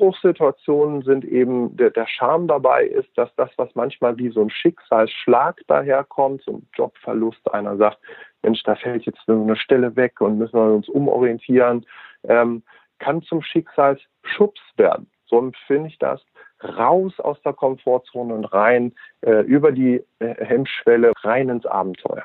Umbruchssituationen sind eben, der, der Charme dabei ist, dass das, was manchmal wie so ein Schicksalsschlag daherkommt, so ein Jobverlust, einer sagt, Mensch, da fällt jetzt eine Stelle weg und müssen wir uns umorientieren, ähm, kann zum Schicksalsschubs werden. So empfinde ich das. Raus aus der Komfortzone und rein äh, über die äh, Hemmschwelle, rein ins Abenteuer.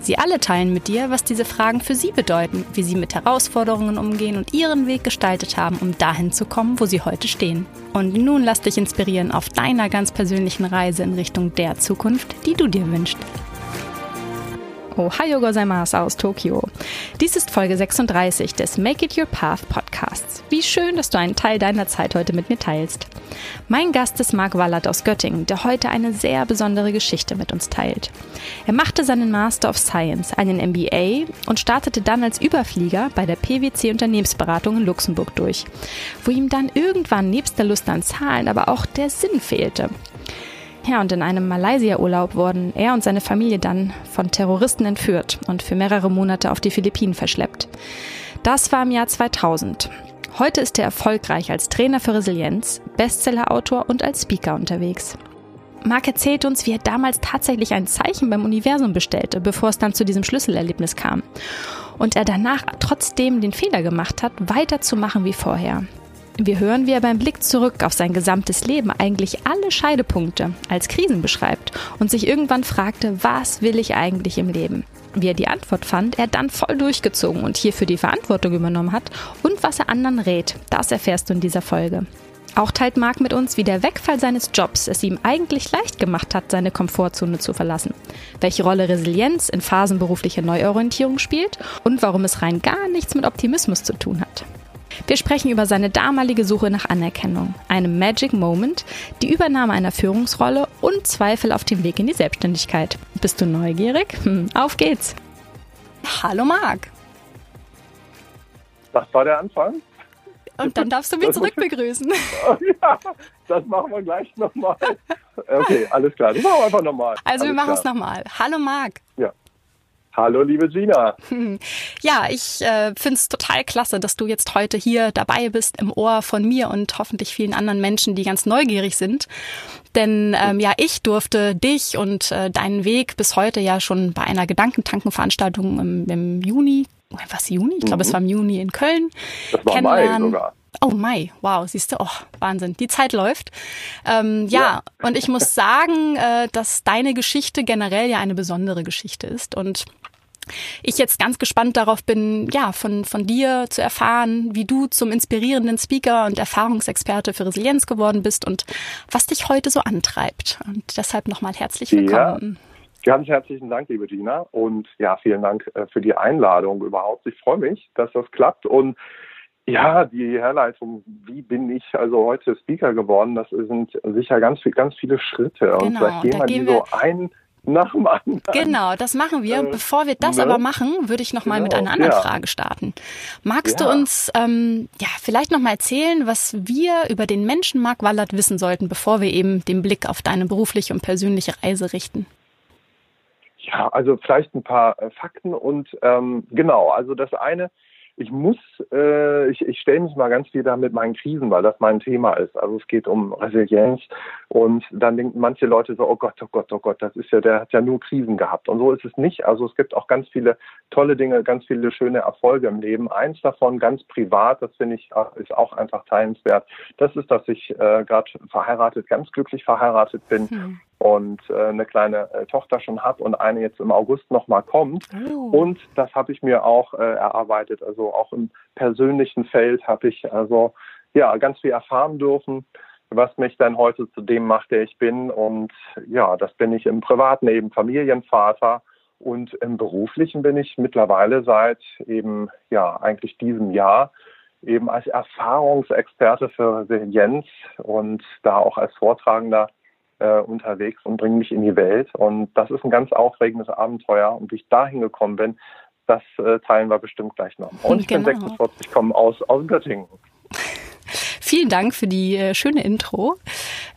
Sie alle teilen mit dir, was diese Fragen für sie bedeuten, wie sie mit Herausforderungen umgehen und ihren Weg gestaltet haben, um dahin zu kommen, wo sie heute stehen. Und nun lass dich inspirieren auf deiner ganz persönlichen Reise in Richtung der Zukunft, die du dir wünschst. Ohayo gozaimasu aus Tokio. Dies ist Folge 36 des Make It Your Path Podcasts. Wie schön, dass du einen Teil deiner Zeit heute mit mir teilst. Mein Gast ist Marc Wallert aus Göttingen, der heute eine sehr besondere Geschichte mit uns teilt. Er machte seinen Master of Science, einen MBA und startete dann als Überflieger bei der PwC Unternehmensberatung in Luxemburg durch, wo ihm dann irgendwann nebst der Lust an Zahlen aber auch der Sinn fehlte. Ja, und in einem Malaysia-Urlaub wurden er und seine Familie dann von Terroristen entführt und für mehrere Monate auf die Philippinen verschleppt. Das war im Jahr 2000. Heute ist er erfolgreich als Trainer für Resilienz, Bestsellerautor und als Speaker unterwegs. Mark erzählt uns, wie er damals tatsächlich ein Zeichen beim Universum bestellte, bevor es dann zu diesem Schlüsselerlebnis kam. Und er danach trotzdem den Fehler gemacht hat, weiterzumachen wie vorher. Wir hören, wie er beim Blick zurück auf sein gesamtes Leben eigentlich alle Scheidepunkte als Krisen beschreibt und sich irgendwann fragte, was will ich eigentlich im Leben? Wie er die Antwort fand, er dann voll durchgezogen und hierfür die Verantwortung übernommen hat und was er anderen rät, das erfährst du in dieser Folge. Auch teilt Marc mit uns, wie der Wegfall seines Jobs es ihm eigentlich leicht gemacht hat, seine Komfortzone zu verlassen, welche Rolle Resilienz in Phasen beruflicher Neuorientierung spielt und warum es rein gar nichts mit Optimismus zu tun hat. Wir sprechen über seine damalige Suche nach Anerkennung, einem Magic Moment, die Übernahme einer Führungsrolle und Zweifel auf dem Weg in die Selbstständigkeit. Bist du neugierig? Hm, auf geht's! Hallo Marc! Das war der Anfang. Und dann darfst du mich zurückbegrüßen. ja, das machen wir gleich nochmal. Okay, alles klar. Das machen wir einfach nochmal. Also alles wir machen es nochmal. Hallo Marc. Ja. Hallo, liebe Gina. Ja, ich äh, finde es total klasse, dass du jetzt heute hier dabei bist im Ohr von mir und hoffentlich vielen anderen Menschen, die ganz neugierig sind. Denn ähm, ja, ich durfte dich und äh, deinen Weg bis heute ja schon bei einer Gedankentankenveranstaltung im, im Juni, was Juni? Ich glaube, mhm. es war im Juni in Köln. Das war Mai sogar. Oh Mai, wow, siehst du, oh, Wahnsinn, die Zeit läuft. Ähm, ja, ja, und ich muss sagen, äh, dass deine Geschichte generell ja eine besondere Geschichte ist und ich jetzt ganz gespannt darauf bin, ja, von, von dir zu erfahren, wie du zum inspirierenden Speaker und Erfahrungsexperte für Resilienz geworden bist und was dich heute so antreibt. Und deshalb nochmal herzlich willkommen. Ja. Ganz herzlichen Dank, liebe Gina. Und ja, vielen Dank äh, für die Einladung überhaupt. Ich freue mich, dass das klappt. Und ja, die Herleitung, wie bin ich also heute Speaker geworden, das sind sicher ganz, ganz viele Schritte. Genau, und vielleicht gehen wir die so ein nach dem anderen. Genau, das machen wir. Äh, Bevor wir das ne? aber machen, würde ich noch mal genau, mit einer anderen ja. Frage starten. Magst ja. du uns ähm, ja vielleicht noch mal erzählen, was wir über den Menschen Mark Wallert wissen sollten, bevor wir eben den Blick auf deine berufliche und persönliche Reise richten? Ja, also vielleicht ein paar äh, Fakten und ähm, genau, also das eine, ich muss, äh, ich, ich stelle mich mal ganz da mit meinen Krisen, weil das mein Thema ist. Also es geht um Resilienz und dann denken manche Leute so, oh Gott, oh Gott, oh Gott, das ist ja, der hat ja nur Krisen gehabt. Und so ist es nicht. Also es gibt auch ganz viele tolle Dinge, ganz viele schöne Erfolge im Leben. Eins davon ganz privat, das finde ich ist auch einfach teilenswert. Das ist, dass ich äh, gerade verheiratet, ganz glücklich verheiratet bin. Hm und äh, eine kleine äh, Tochter schon habe und eine jetzt im August nochmal kommt. Oh. Und das habe ich mir auch äh, erarbeitet. Also auch im persönlichen Feld habe ich also ja ganz viel erfahren dürfen, was mich dann heute zu dem macht, der ich bin. Und ja, das bin ich im privaten eben Familienvater. Und im beruflichen bin ich mittlerweile seit eben ja eigentlich diesem Jahr eben als Erfahrungsexperte für Resilienz und da auch als Vortragender äh, unterwegs und bringe mich in die Welt. Und das ist ein ganz aufregendes Abenteuer. Und wie ich da hingekommen bin, das äh, teilen wir bestimmt gleich noch. Und ich genau. bin 46, komme aus, aus Göttingen. Vielen Dank für die äh, schöne Intro.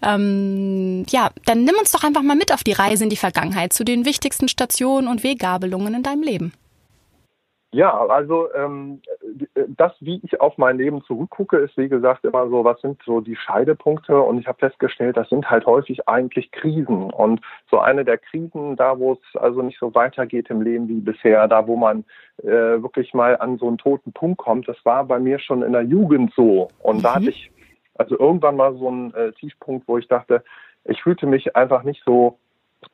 Ähm, ja, dann nimm uns doch einfach mal mit auf die Reise in die Vergangenheit zu den wichtigsten Stationen und Weggabelungen in deinem Leben. Ja, also ähm, das, wie ich auf mein Leben zurückgucke, ist wie gesagt immer so, was sind so die Scheidepunkte? Und ich habe festgestellt, das sind halt häufig eigentlich Krisen. Und so eine der Krisen, da wo es also nicht so weitergeht im Leben wie bisher, da wo man äh, wirklich mal an so einen toten Punkt kommt, das war bei mir schon in der Jugend so. Und mhm. da hatte ich also irgendwann mal so einen äh, Tiefpunkt, wo ich dachte, ich fühlte mich einfach nicht so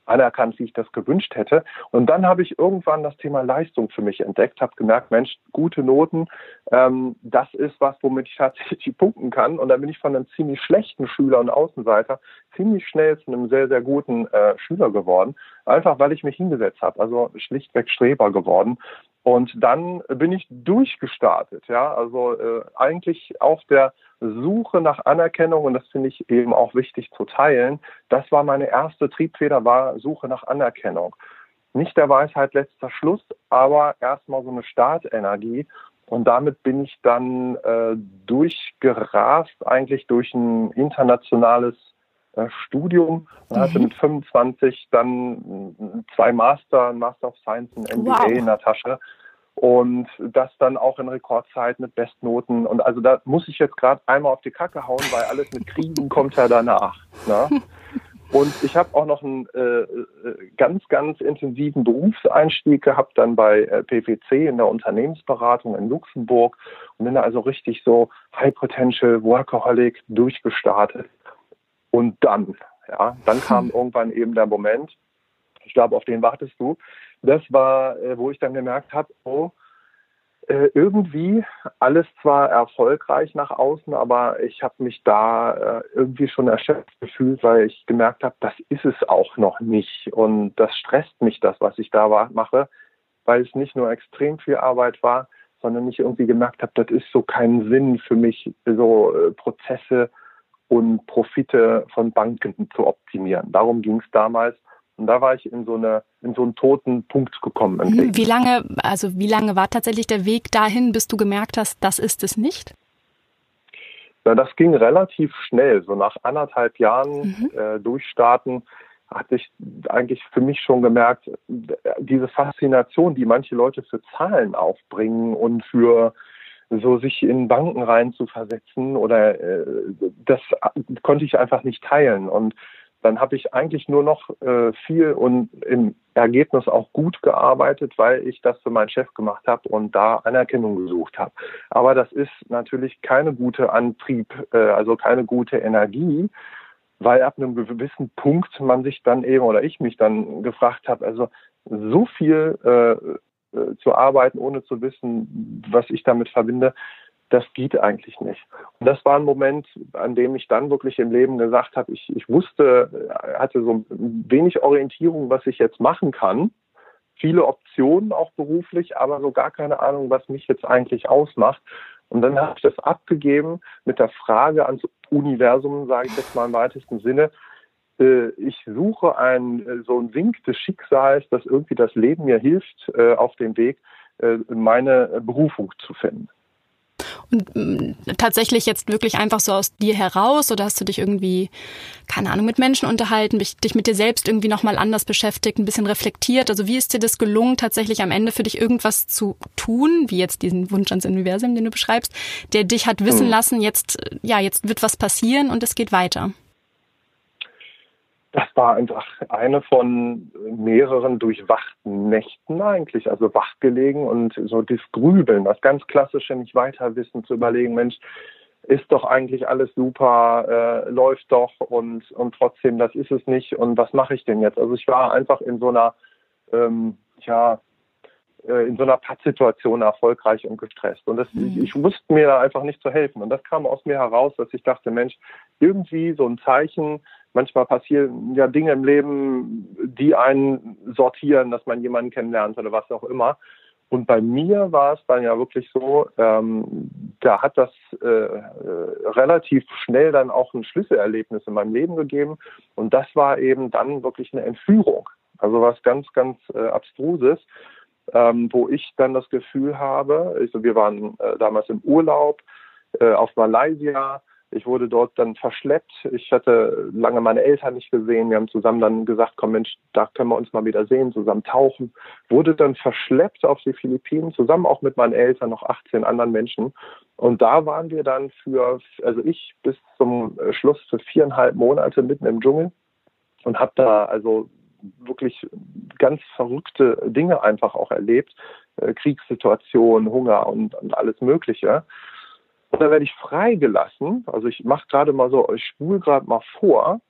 anerkannt, wie ich das gewünscht hätte. Und dann habe ich irgendwann das Thema Leistung für mich entdeckt, habe gemerkt, Mensch, gute Noten, ähm, das ist was, womit ich tatsächlich punkten kann. Und dann bin ich von einem ziemlich schlechten Schüler und Außenseiter ziemlich schnell zu einem sehr, sehr guten äh, Schüler geworden, einfach weil ich mich hingesetzt habe, also schlichtweg Streber geworden. Und dann bin ich durchgestartet, ja, also äh, eigentlich auf der Suche nach Anerkennung und das finde ich eben auch wichtig zu teilen. Das war meine erste Triebfeder, war Suche nach Anerkennung. Nicht der Weisheit letzter Schluss, aber erstmal so eine Startenergie. Und damit bin ich dann äh, durchgerast, eigentlich durch ein internationales Studium und mhm. hatte mit 25 dann zwei Master, ein Master of Science, ein MBA wow. in der Tasche und das dann auch in Rekordzeit mit Bestnoten. Und also da muss ich jetzt gerade einmal auf die Kacke hauen, weil alles mit Kriegen kommt ja danach. Ne? Und ich habe auch noch einen äh, äh, ganz, ganz intensiven Berufseinstieg gehabt, dann bei äh, PwC in der Unternehmensberatung in Luxemburg und bin da also richtig so High Potential Workaholic durchgestartet. Und dann, ja, dann kam hm. irgendwann eben der Moment, ich glaube, auf den wartest du, das war, äh, wo ich dann gemerkt habe, oh, äh, irgendwie alles zwar erfolgreich nach außen, aber ich habe mich da äh, irgendwie schon erschöpft gefühlt, weil ich gemerkt habe, das ist es auch noch nicht. Und das stresst mich, das, was ich da mache, weil es nicht nur extrem viel Arbeit war, sondern ich irgendwie gemerkt habe, das ist so kein Sinn für mich, so Prozesse und Profite von Banken zu optimieren. Darum ging es damals. Und da war ich in so eine, in so einen toten Punkt gekommen. Hm, wie lange, also wie lange war tatsächlich der Weg dahin, bis du gemerkt hast, das ist es nicht? Ja, das ging relativ schnell. So nach anderthalb Jahren mhm. äh, durchstarten hatte ich eigentlich für mich schon gemerkt, diese Faszination, die manche Leute für Zahlen aufbringen und für so sich in Banken rein zu versetzen oder äh, das konnte ich einfach nicht teilen. Und dann habe ich eigentlich nur noch äh, viel und im Ergebnis auch gut gearbeitet, weil ich das für meinen Chef gemacht habe und da Anerkennung gesucht habe. Aber das ist natürlich keine gute Antrieb, äh, also keine gute Energie, weil ab einem gewissen Punkt man sich dann eben oder ich mich dann gefragt habe, also so viel äh, äh zu arbeiten, ohne zu wissen, was ich damit verbinde, das geht eigentlich nicht. Und das war ein Moment, an dem ich dann wirklich im Leben gesagt habe, ich, ich wusste, hatte so wenig Orientierung, was ich jetzt machen kann. Viele Optionen auch beruflich, aber so gar keine Ahnung, was mich jetzt eigentlich ausmacht. Und dann habe ich das abgegeben mit der Frage ans Universum, sage ich jetzt mal im weitesten Sinne. Äh, ich suche ein, so ein Wink des Schicksals, dass irgendwie das Leben mir hilft, äh, auf dem Weg äh, meine Berufung zu finden. Und mm, tatsächlich jetzt wirklich einfach so aus dir heraus oder hast du dich irgendwie, keine Ahnung, mit Menschen unterhalten, dich mit dir selbst irgendwie nochmal anders beschäftigt, ein bisschen reflektiert? Also wie ist dir das gelungen, tatsächlich am Ende für dich irgendwas zu tun, wie jetzt diesen Wunsch ans Universum, den du beschreibst, der dich hat wissen hm. lassen, jetzt, ja, jetzt wird was passieren und es geht weiter? Das war einfach eine von mehreren durchwachten Nächten eigentlich, also wachgelegen und so das Grübeln, das ganz klassische nicht weiter wissen, zu überlegen, Mensch, ist doch eigentlich alles super, äh, läuft doch und, und trotzdem, das ist es nicht und was mache ich denn jetzt? Also ich war einfach in so einer, ähm, ja, äh, in so einer Pattsituation erfolgreich und gestresst. Und das, mhm. ich, ich wusste mir da einfach nicht zu helfen. Und das kam aus mir heraus, dass ich dachte, Mensch, irgendwie so ein Zeichen, manchmal passieren ja Dinge im Leben, die einen sortieren, dass man jemanden kennenlernt oder was auch immer. Und bei mir war es dann ja wirklich so, ähm, da hat das äh, äh, relativ schnell dann auch ein Schlüsselerlebnis in meinem Leben gegeben. Und das war eben dann wirklich eine Entführung. Also was ganz, ganz äh, Abstruses, ähm, wo ich dann das Gefühl habe, also wir waren äh, damals im Urlaub äh, auf Malaysia, ich wurde dort dann verschleppt. Ich hatte lange meine Eltern nicht gesehen. Wir haben zusammen dann gesagt, komm Mensch, da können wir uns mal wieder sehen, zusammen tauchen. Wurde dann verschleppt auf die Philippinen, zusammen auch mit meinen Eltern, noch 18 anderen Menschen. Und da waren wir dann für, also ich bis zum Schluss für viereinhalb Monate mitten im Dschungel und habe da also wirklich ganz verrückte Dinge einfach auch erlebt. Äh, Kriegssituationen, Hunger und, und alles Mögliche. Und dann werde ich freigelassen. Also ich mache gerade mal so, ich spule gerade mal vor,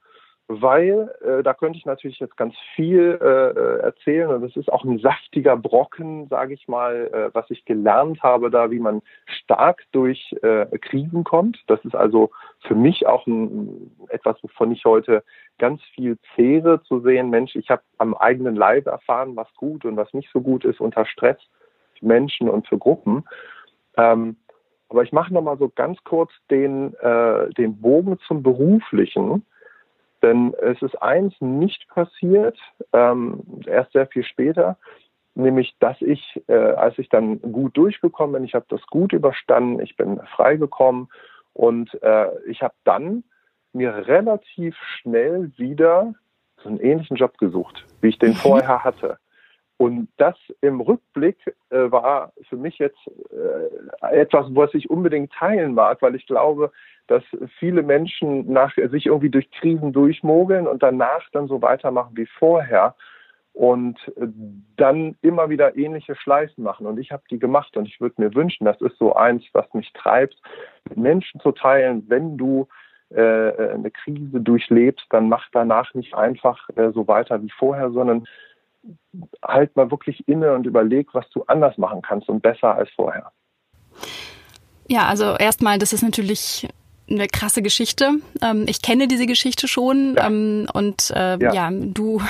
weil äh, da könnte ich natürlich jetzt ganz viel äh, äh erzählen und es ist auch ein saftiger Brocken, sage ich mal, äh, was ich gelernt habe da, wie man stark durch äh, Krisen kommt. Das ist also für mich auch ein, etwas, wovon ich heute ganz viel zehre, zu sehen, Mensch, ich habe am eigenen Leib erfahren, was gut und was nicht so gut ist unter Stress für Menschen und für Gruppen. Ähm, aber ich mache nochmal so ganz kurz den, äh, den Bogen zum Beruflichen. Denn es ist eins nicht passiert, ähm, erst sehr viel später, nämlich dass ich, äh, als ich dann gut durchgekommen bin, ich habe das gut überstanden, ich bin freigekommen und äh, ich habe dann mir relativ schnell wieder so einen ähnlichen Job gesucht, wie ich den mhm. vorher hatte. Und das im Rückblick äh, war für mich jetzt äh, etwas, was ich unbedingt teilen mag, weil ich glaube, dass viele Menschen nach, sich irgendwie durch Krisen durchmogeln und danach dann so weitermachen wie vorher und äh, dann immer wieder ähnliche Schleifen machen. Und ich habe die gemacht und ich würde mir wünschen, das ist so eins, was mich treibt, Menschen zu teilen, wenn du äh, eine Krise durchlebst, dann mach danach nicht einfach äh, so weiter wie vorher, sondern halt mal wirklich inne und überleg, was du anders machen kannst und besser als vorher. Ja, also erstmal, das ist natürlich eine krasse Geschichte. Ähm, ich kenne diese Geschichte schon ja. Ähm, und äh, ja. ja. du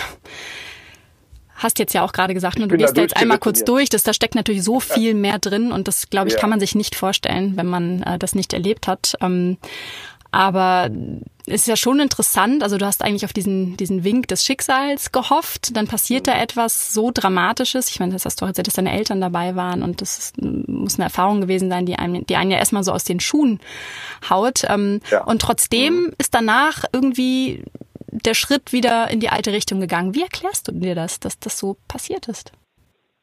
hast jetzt ja auch gerade gesagt, ne, du gehst da jetzt einmal kurz durch, das, da steckt natürlich so viel mehr drin und das, glaube ich, ja. kann man sich nicht vorstellen, wenn man äh, das nicht erlebt hat. Ähm, aber ist ja schon interessant. Also du hast eigentlich auf diesen, diesen Wink des Schicksals gehofft. Dann passiert da etwas so Dramatisches. Ich meine, das hast du erzählt, dass deine Eltern dabei waren und das ist, muss eine Erfahrung gewesen sein, die einem, die einen ja erstmal so aus den Schuhen haut. Ähm, ja. Und trotzdem mhm. ist danach irgendwie der Schritt wieder in die alte Richtung gegangen. Wie erklärst du dir das, dass das so passiert ist?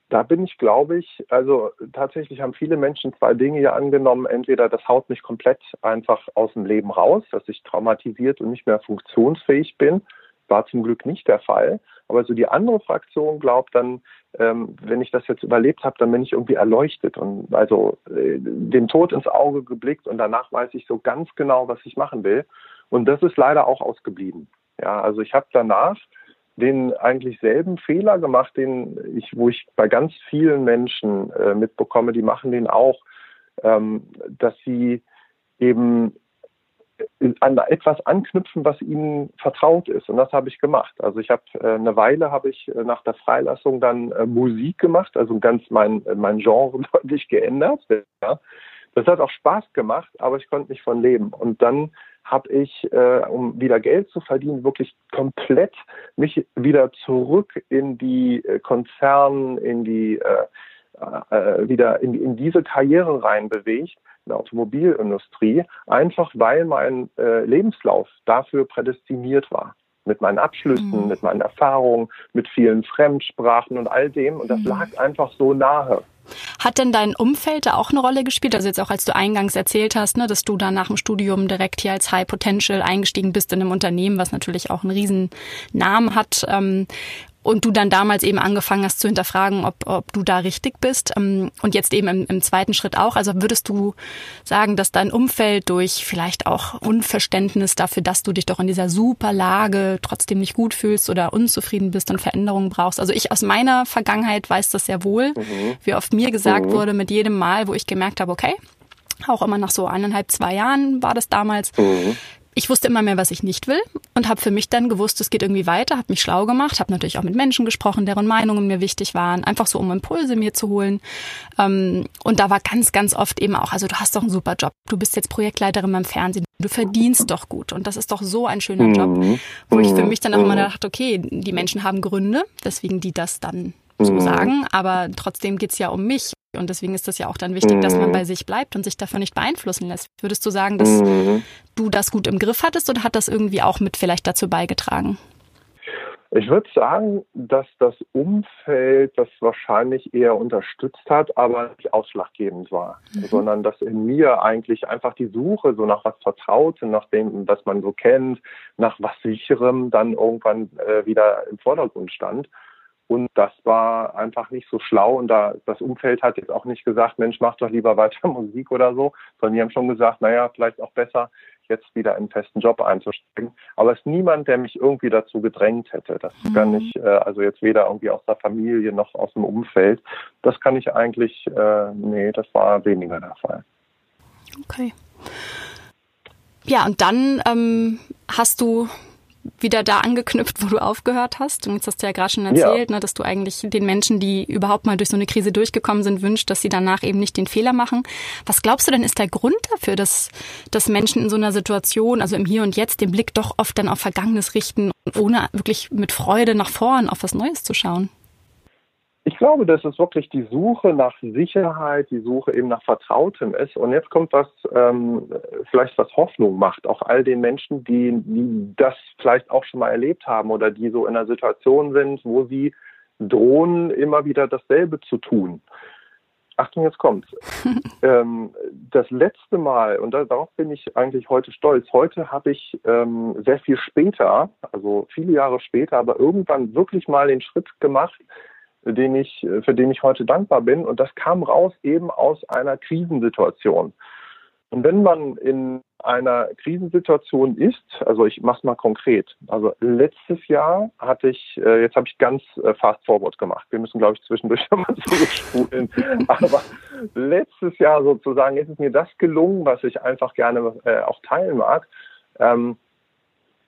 Da bin ich, glaube ich, also tatsächlich haben viele Menschen zwei Dinge hier angenommen. Entweder das haut mich komplett einfach aus dem Leben raus, dass ich traumatisiert und nicht mehr funktionsfähig bin. War zum Glück nicht der Fall. Aber so die andere Fraktion glaubt dann, ähm, wenn ich das jetzt überlebt habe, dann bin ich irgendwie erleuchtet und also äh, dem Tod ins Auge geblickt und danach weiß ich so ganz genau, was ich machen will. Und das ist leider auch ausgeblieben. Ja, also ich habe danach den eigentlich selben Fehler gemacht, den ich, wo ich bei ganz vielen Menschen äh, mitbekomme, die machen den auch, ähm, dass sie eben an etwas anknüpfen, was ihnen vertraut ist. Und das habe ich gemacht. Also ich habe äh, eine Weile habe ich äh, nach der Freilassung dann äh, Musik gemacht, also ganz mein mein Genre deutlich geändert. Ja. Das hat auch Spaß gemacht, aber ich konnte nicht von leben. Und dann habe ich, äh, um wieder Geld zu verdienen, wirklich komplett mich wieder zurück in die äh, in die äh, äh, wieder in, in diese Karriere rein bewegt, in der Automobilindustrie, einfach weil mein äh, Lebenslauf dafür prädestiniert war. Mit meinen Abschlüssen, mhm. mit meinen Erfahrungen, mit vielen Fremdsprachen und all dem. Und das mhm. lag einfach so nahe. Hat denn dein Umfeld da auch eine Rolle gespielt? Also jetzt auch als du eingangs erzählt hast, ne, dass du dann nach dem Studium direkt hier als High Potential eingestiegen bist in einem Unternehmen, was natürlich auch einen riesen Namen hat. Ähm, und du dann damals eben angefangen hast zu hinterfragen, ob, ob du da richtig bist ähm, und jetzt eben im, im zweiten Schritt auch. Also würdest du sagen, dass dein Umfeld durch vielleicht auch Unverständnis dafür, dass du dich doch in dieser super Lage trotzdem nicht gut fühlst oder unzufrieden bist und Veränderungen brauchst. Also ich aus meiner Vergangenheit weiß das sehr wohl, mhm. wie oft mir gesagt mhm. wurde mit jedem Mal, wo ich gemerkt habe, okay, auch immer nach so eineinhalb, zwei Jahren war das damals. Mhm ich wusste immer mehr, was ich nicht will und habe für mich dann gewusst, es geht irgendwie weiter, habe mich schlau gemacht, habe natürlich auch mit Menschen gesprochen, deren Meinungen mir wichtig waren, einfach so um Impulse mir zu holen. Ähm, und da war ganz, ganz oft eben auch, also du hast doch einen super Job, du bist jetzt Projektleiterin beim Fernsehen, du verdienst doch gut und das ist doch so ein schöner Job, mhm. wo ich für mhm. mich dann auch immer mhm. dachte, okay, die Menschen haben Gründe, weswegen die das dann so sagen, aber trotzdem geht's ja um mich und deswegen ist das ja auch dann wichtig, dass man bei sich bleibt und sich davon nicht beeinflussen lässt. Würdest du sagen, dass du das gut im Griff hattest oder hat das irgendwie auch mit vielleicht dazu beigetragen? Ich würde sagen, dass das Umfeld das wahrscheinlich eher unterstützt hat, aber nicht ausschlaggebend war, mhm. sondern dass in mir eigentlich einfach die Suche so nach was Vertrautem, nach dem, was man so kennt, nach was Sicherem dann irgendwann äh, wieder im Vordergrund stand. Und das war einfach nicht so schlau. Und da das Umfeld hat jetzt auch nicht gesagt, Mensch, mach doch lieber weiter Musik oder so, sondern die haben schon gesagt, naja, vielleicht auch besser, jetzt wieder in einen festen Job einzusteigen. Aber es ist niemand, der mich irgendwie dazu gedrängt hätte. Das mhm. kann ich, äh, also jetzt weder irgendwie aus der Familie noch aus dem Umfeld. Das kann ich eigentlich, äh, nee, das war weniger der Fall. Okay. Ja, und dann ähm, hast du wieder da angeknüpft, wo du aufgehört hast. Und jetzt hast du ja gerade schon erzählt, ja. ne, dass du eigentlich den Menschen, die überhaupt mal durch so eine Krise durchgekommen sind, wünscht, dass sie danach eben nicht den Fehler machen. Was glaubst du denn ist der Grund dafür, dass, dass Menschen in so einer Situation, also im Hier und Jetzt, den Blick doch oft dann auf Vergangenes richten, ohne wirklich mit Freude nach vorn auf was Neues zu schauen? Ich glaube, dass es wirklich die Suche nach Sicherheit, die Suche eben nach Vertrautem ist. Und jetzt kommt was, ähm, vielleicht was Hoffnung macht, auch all den Menschen, die, die das vielleicht auch schon mal erlebt haben oder die so in einer Situation sind, wo sie drohen, immer wieder dasselbe zu tun. Achtung, jetzt kommt's. ähm, das letzte Mal, und da, darauf bin ich eigentlich heute stolz, heute habe ich ähm, sehr viel später, also viele Jahre später, aber irgendwann wirklich mal den Schritt gemacht, den ich, für den ich heute dankbar bin. Und das kam raus eben aus einer Krisensituation. Und wenn man in einer Krisensituation ist, also ich mache es mal konkret. Also letztes Jahr hatte ich, äh, jetzt habe ich ganz äh, fast forward gemacht. Wir müssen, glaube ich, zwischendurch mal zurückspulen. Aber letztes Jahr sozusagen ist es mir das gelungen, was ich einfach gerne äh, auch teilen mag. Ähm,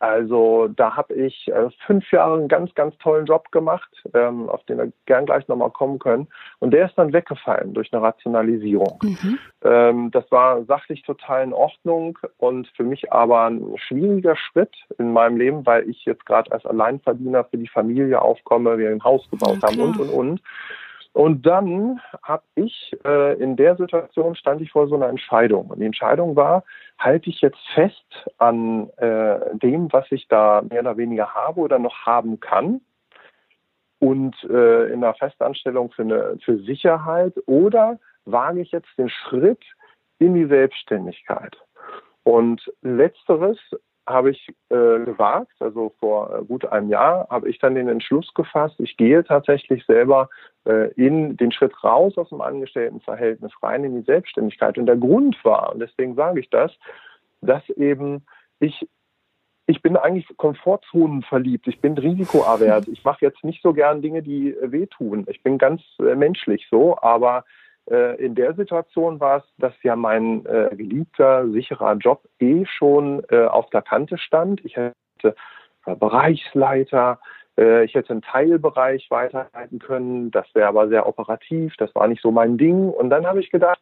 also da habe ich äh, fünf Jahre einen ganz, ganz tollen Job gemacht, ähm, auf den wir gern gleich nochmal kommen können. Und der ist dann weggefallen durch eine Rationalisierung. Mhm. Ähm, das war sachlich total in Ordnung und für mich aber ein schwieriger Schritt in meinem Leben, weil ich jetzt gerade als Alleinverdiener für die Familie aufkomme, wir ein Haus gebaut ja, haben und, und, und. Und dann habe ich äh, in der Situation stand ich vor so einer Entscheidung. Und die Entscheidung war, halte ich jetzt fest an äh, dem, was ich da mehr oder weniger habe oder noch haben kann und äh, in einer Festanstellung für, eine, für Sicherheit oder wage ich jetzt den Schritt in die Selbstständigkeit? Und letzteres habe ich äh, gewagt, also vor äh, gut einem Jahr habe ich dann den Entschluss gefasst, ich gehe tatsächlich selber äh, in den Schritt raus aus dem Angestelltenverhältnis rein in die Selbstständigkeit. Und der Grund war, und deswegen sage ich das, dass eben ich ich bin eigentlich Komfortzonen verliebt. Ich bin risikoavert. Ich mache jetzt nicht so gern Dinge, die äh, wehtun. Ich bin ganz äh, menschlich so, aber in der Situation war es, dass ja mein äh, geliebter, sicherer Job eh schon äh, auf der Kante stand. Ich hätte Bereichsleiter, ich hätte einen Teilbereich weiterleiten können. Das wäre aber sehr operativ. Das war nicht so mein Ding. Und dann habe ich gedacht,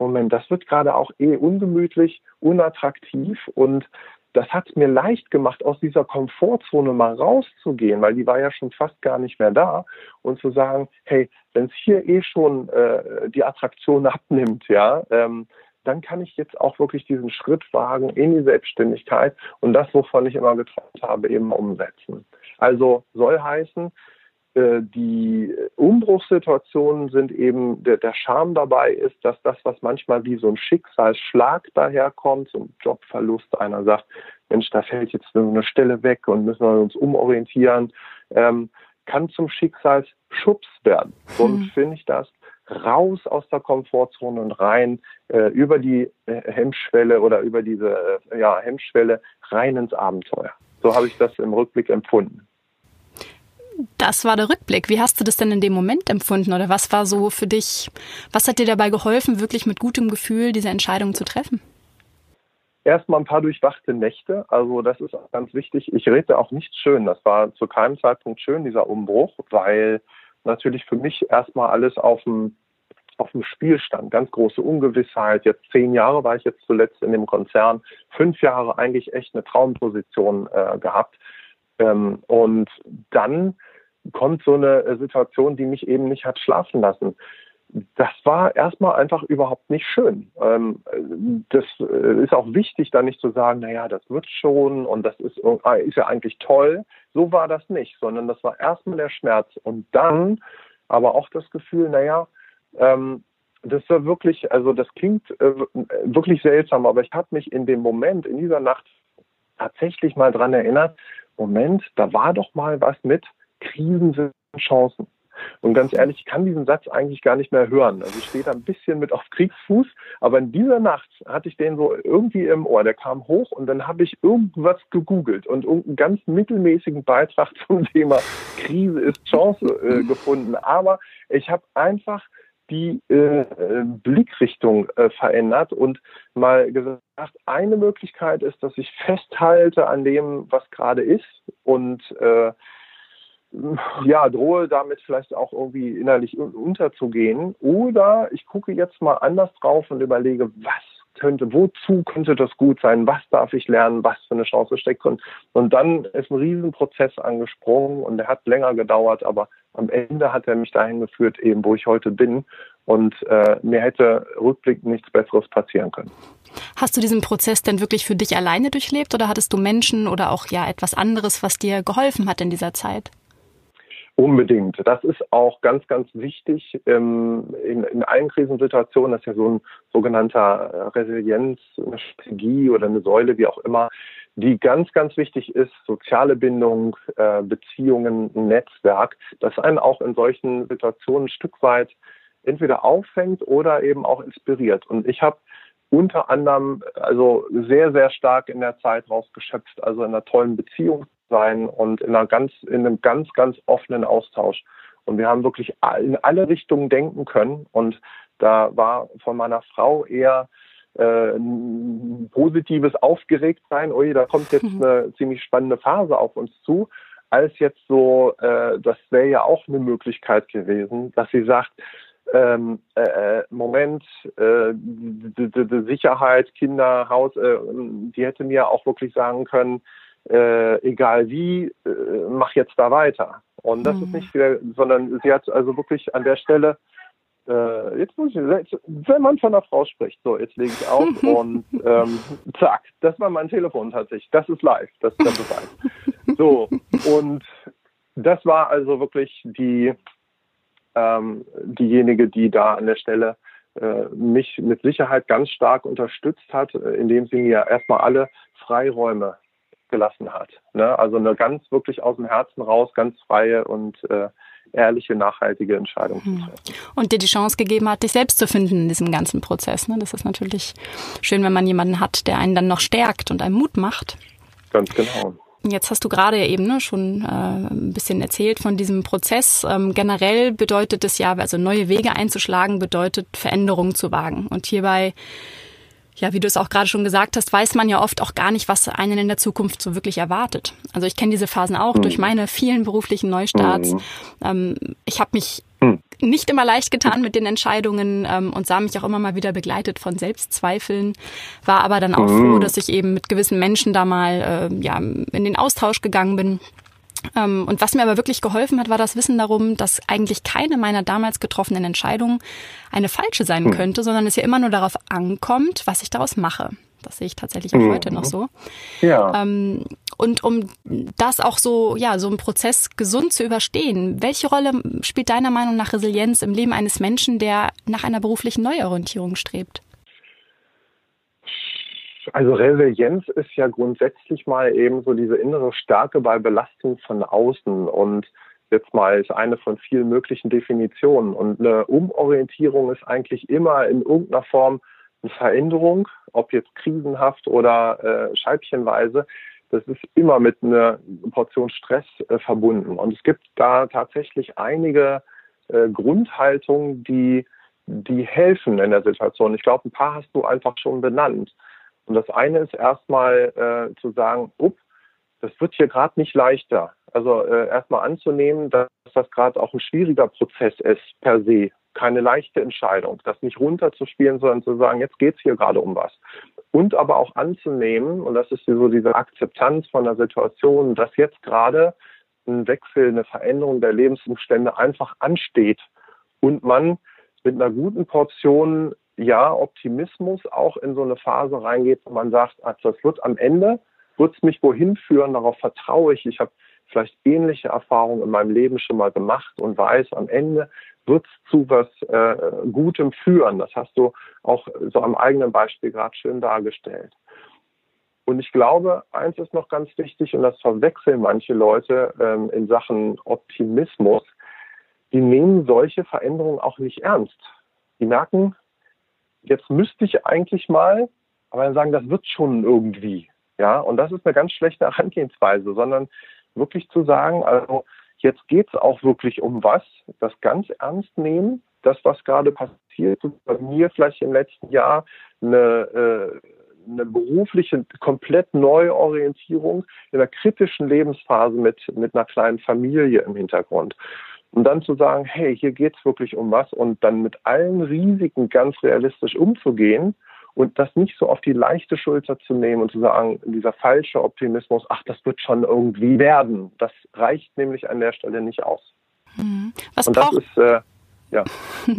Moment, das wird gerade auch eh ungemütlich, unattraktiv und das hat es mir leicht gemacht, aus dieser Komfortzone mal rauszugehen, weil die war ja schon fast gar nicht mehr da und zu sagen, hey, wenn es hier eh schon äh, die Attraktion abnimmt, ja, ähm, dann kann ich jetzt auch wirklich diesen Schritt wagen in die Selbstständigkeit und das, wovon ich immer geträumt habe, eben umsetzen. Also soll heißen, äh, die Umbruchssituationen sind eben, der, der Charme dabei ist, dass das, was manchmal wie so ein Schicksalsschlag daherkommt, so ein Jobverlust, einer sagt, Mensch, da fällt jetzt eine Stelle weg und müssen wir uns umorientieren, ähm, kann zum Schicksalsschubs werden. Mhm. finde ich das raus aus der Komfortzone und rein äh, über die äh, Hemmschwelle oder über diese äh, ja, Hemmschwelle rein ins Abenteuer. So habe ich das im Rückblick empfunden. Das war der Rückblick. Wie hast du das denn in dem Moment empfunden oder was war so für dich, was hat dir dabei geholfen, wirklich mit gutem Gefühl diese Entscheidung zu treffen? erstmal ein paar durchwachte Nächte. Also das ist ganz wichtig. Ich rede auch nicht schön. Das war zu keinem Zeitpunkt schön, dieser Umbruch, weil natürlich für mich erstmal alles auf dem auf dem Spiel stand. Ganz große Ungewissheit. Jetzt zehn Jahre war ich jetzt zuletzt in dem Konzern. Fünf Jahre eigentlich echt eine Traumposition äh, gehabt. Ähm, und dann kommt so eine Situation, die mich eben nicht hat schlafen lassen das war erstmal einfach überhaupt nicht schön. Ähm, das äh, ist auch wichtig, da nicht zu sagen, naja, das wird schon und das ist, ah, ist ja eigentlich toll. So war das nicht, sondern das war erstmal der Schmerz und dann aber auch das Gefühl, naja, ähm, das war wirklich, also das klingt äh, wirklich seltsam, aber ich habe mich in dem Moment, in dieser Nacht tatsächlich mal dran erinnert, Moment, da war doch mal was mit Krisen sind Chancen. Und ganz ehrlich, ich kann diesen Satz eigentlich gar nicht mehr hören. Also ich stehe da ein bisschen mit auf Kriegsfuß, aber in dieser Nacht hatte ich den so irgendwie im Ohr. Der kam hoch und dann habe ich irgendwas gegoogelt und irgendeinen ganz mittelmäßigen Beitrag zum Thema Krise ist Chance äh, gefunden. Aber ich habe einfach die äh, Blickrichtung äh, verändert und mal gesagt, eine Möglichkeit ist, dass ich festhalte an dem, was gerade ist und äh, ja, drohe damit vielleicht auch irgendwie innerlich unterzugehen. Oder ich gucke jetzt mal anders drauf und überlege, was könnte, wozu könnte das gut sein, was darf ich lernen, was für eine Chance steckt drin. Und dann ist ein Riesenprozess angesprungen und der hat länger gedauert, aber am Ende hat er mich dahin geführt, eben wo ich heute bin. Und äh, mir hätte rückblickend nichts Besseres passieren können. Hast du diesen Prozess denn wirklich für dich alleine durchlebt oder hattest du Menschen oder auch ja etwas anderes, was dir geholfen hat in dieser Zeit? Unbedingt. Das ist auch ganz, ganz wichtig ähm, in, in allen Krisensituationen. Das ist ja so ein sogenannter Resilienz, eine Strategie oder eine Säule, wie auch immer, die ganz, ganz wichtig ist. Soziale Bindung, äh, Beziehungen, Netzwerk, das einen auch in solchen Situationen ein Stück weit entweder auffängt oder eben auch inspiriert. Und ich habe unter anderem also sehr, sehr stark in der Zeit rausgeschöpft, also in einer tollen Beziehung sein und in, einer ganz, in einem ganz, ganz offenen Austausch. Und wir haben wirklich in alle Richtungen denken können. Und da war von meiner Frau eher äh, ein positives Aufgeregtsein, ui, da kommt jetzt eine ziemlich spannende Phase auf uns zu, als jetzt so, äh, das wäre ja auch eine Möglichkeit gewesen, dass sie sagt, ähm, äh, äh Moment, äh, Sicherheit, Kinder, Haus, äh, die hätte mir auch wirklich sagen können, äh, egal wie, äh, mach jetzt da weiter. Und das mhm. ist nicht sondern sie hat also wirklich an der Stelle, äh, jetzt muss ich, wenn man von einer Frau spricht, so, jetzt lege ich auf und ähm, zack, das war mein Telefon tatsächlich. Das ist live, das ist der Beweis. So, und das war also wirklich die, ähm, diejenige, die da an der Stelle äh, mich mit Sicherheit ganz stark unterstützt hat, äh, indem sie mir erstmal alle Freiräume gelassen hat. Ne? Also eine ganz wirklich aus dem Herzen raus, ganz freie und äh, ehrliche, nachhaltige Entscheidung zu hm. treffen. Und dir die Chance gegeben hat, dich selbst zu finden in diesem ganzen Prozess. Ne? Das ist natürlich schön, wenn man jemanden hat, der einen dann noch stärkt und einem Mut macht. Ganz genau. Jetzt hast du gerade ja eben ne, schon äh, ein bisschen erzählt von diesem Prozess. Ähm, generell bedeutet es ja, also neue Wege einzuschlagen, bedeutet Veränderungen zu wagen. Und hierbei ja, wie du es auch gerade schon gesagt hast, weiß man ja oft auch gar nicht, was einen in der Zukunft so wirklich erwartet. Also ich kenne diese Phasen auch mhm. durch meine vielen beruflichen Neustarts. Mhm. Ähm, ich habe mich mhm. nicht immer leicht getan mit den Entscheidungen ähm, und sah mich auch immer mal wieder begleitet von Selbstzweifeln, war aber dann auch froh, mhm. dass ich eben mit gewissen Menschen da mal äh, ja, in den Austausch gegangen bin und was mir aber wirklich geholfen hat, war das Wissen darum, dass eigentlich keine meiner damals getroffenen Entscheidungen eine falsche sein hm. könnte, sondern es ja immer nur darauf ankommt, was ich daraus mache. Das sehe ich tatsächlich auch mhm. heute noch so. Ja. Ähm, und um das auch so, ja, so einen Prozess gesund zu überstehen, welche Rolle spielt deiner Meinung nach Resilienz im Leben eines Menschen, der nach einer beruflichen Neuorientierung strebt? Also Resilienz ist ja grundsätzlich mal eben so diese innere Stärke bei Belastung von außen und jetzt mal ist eine von vielen möglichen Definitionen. Und eine Umorientierung ist eigentlich immer in irgendeiner Form eine Veränderung, ob jetzt krisenhaft oder äh, scheibchenweise. Das ist immer mit einer Portion Stress äh, verbunden. Und es gibt da tatsächlich einige äh, Grundhaltungen, die, die helfen in der Situation. Ich glaube, ein paar hast du einfach schon benannt. Und das eine ist erstmal äh, zu sagen, up, das wird hier gerade nicht leichter. Also äh, erstmal anzunehmen, dass das gerade auch ein schwieriger Prozess ist per se. Keine leichte Entscheidung, das nicht runterzuspielen, sondern zu sagen, jetzt geht's hier gerade um was. Und aber auch anzunehmen, und das ist so diese Akzeptanz von der Situation, dass jetzt gerade ein Wechsel, eine Veränderung der Lebensumstände einfach ansteht und man mit einer guten Portion ja Optimismus auch in so eine Phase reingeht, wo man sagt, also das wird am Ende wird es mich wohin führen, darauf vertraue ich. Ich habe vielleicht ähnliche Erfahrungen in meinem Leben schon mal gemacht und weiß, am Ende wird es zu was äh, Gutem führen. Das hast du auch so am eigenen Beispiel gerade schön dargestellt. Und ich glaube, eins ist noch ganz wichtig, und das verwechseln manche Leute ähm, in Sachen Optimismus, die nehmen solche Veränderungen auch nicht ernst. Die merken, jetzt müsste ich eigentlich mal, aber dann sagen, das wird schon irgendwie. Ja, und das ist eine ganz schlechte Herangehensweise, sondern wirklich zu sagen, also jetzt geht es auch wirklich um was, das ganz ernst nehmen, das, was gerade passiert, bei mir vielleicht im letzten Jahr eine, äh, eine berufliche, komplett neue Orientierung in einer kritischen Lebensphase mit, mit einer kleinen Familie im Hintergrund. Und dann zu sagen, hey, hier geht es wirklich um was und dann mit allen Risiken ganz realistisch umzugehen und das nicht so auf die leichte Schulter zu nehmen und zu sagen, dieser falsche Optimismus, ach, das wird schon irgendwie werden. Das reicht nämlich an der Stelle nicht aus. Hm. Was und das ist, äh, ja.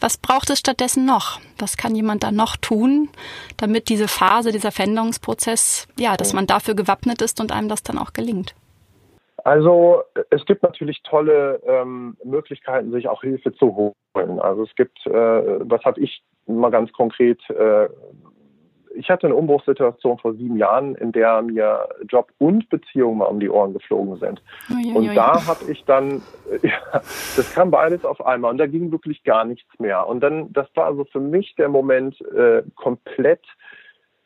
Was braucht es stattdessen noch? Was kann jemand da noch tun, damit diese Phase, dieser Veränderungsprozess, ja, dass man dafür gewappnet ist und einem das dann auch gelingt? Also es gibt natürlich tolle ähm, Möglichkeiten, sich auch Hilfe zu holen. Also es gibt, äh, was habe ich mal ganz konkret, äh, ich hatte eine Umbruchssituation vor sieben Jahren, in der mir Job und Beziehung mal um die Ohren geflogen sind. Ui, und da habe ich dann, ja, das kam beides auf einmal und da ging wirklich gar nichts mehr. Und dann, das war also für mich der Moment, äh, komplett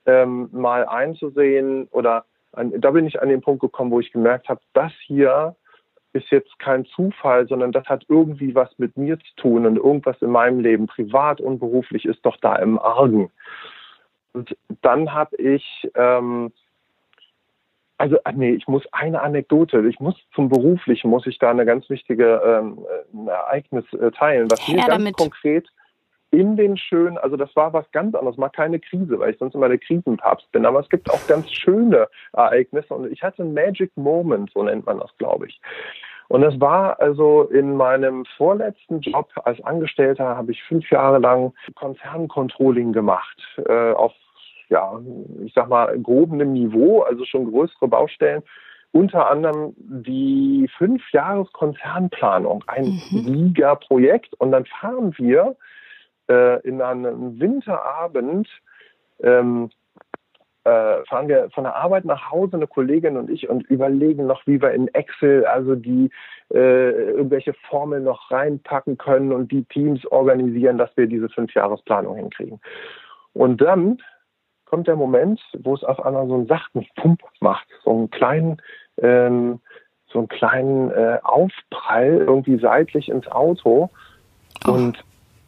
ähm, mal einzusehen oder da bin ich an den Punkt gekommen, wo ich gemerkt habe, das hier ist jetzt kein Zufall, sondern das hat irgendwie was mit mir zu tun und irgendwas in meinem Leben, privat und beruflich, ist doch da im Argen. Und dann habe ich, ähm, also ah, nee, ich muss eine Anekdote, ich muss zum Beruflichen, muss ich da eine ganz wichtige ähm, ein Ereignis äh, teilen, was mir ganz damit. konkret in den schönen, also das war was ganz anderes, mal keine Krise, weil ich sonst immer der Krisenpapst bin, aber es gibt auch ganz schöne Ereignisse und ich hatte einen Magic Moment, so nennt man das, glaube ich. Und das war also in meinem vorletzten Job als Angestellter habe ich fünf Jahre lang Konzerncontrolling gemacht, äh, auf ja, ich sag mal, grobenem Niveau, also schon größere Baustellen unter anderem die fünf Jahres Konzernplanung, ein mhm. Projekt. Und dann fahren wir äh, in einem Winterabend ähm, äh, fahren wir von der Arbeit nach Hause, eine Kollegin und ich, und überlegen noch, wie wir in Excel also die äh, irgendwelche Formeln noch reinpacken können und die Teams organisieren, dass wir diese Fünfjahresplanung hinkriegen. Und dann kommt der Moment, wo es auf einmal so einen sachten Pump macht, so einen kleinen, ähm, so einen kleinen äh, Aufprall irgendwie seitlich ins Auto. Und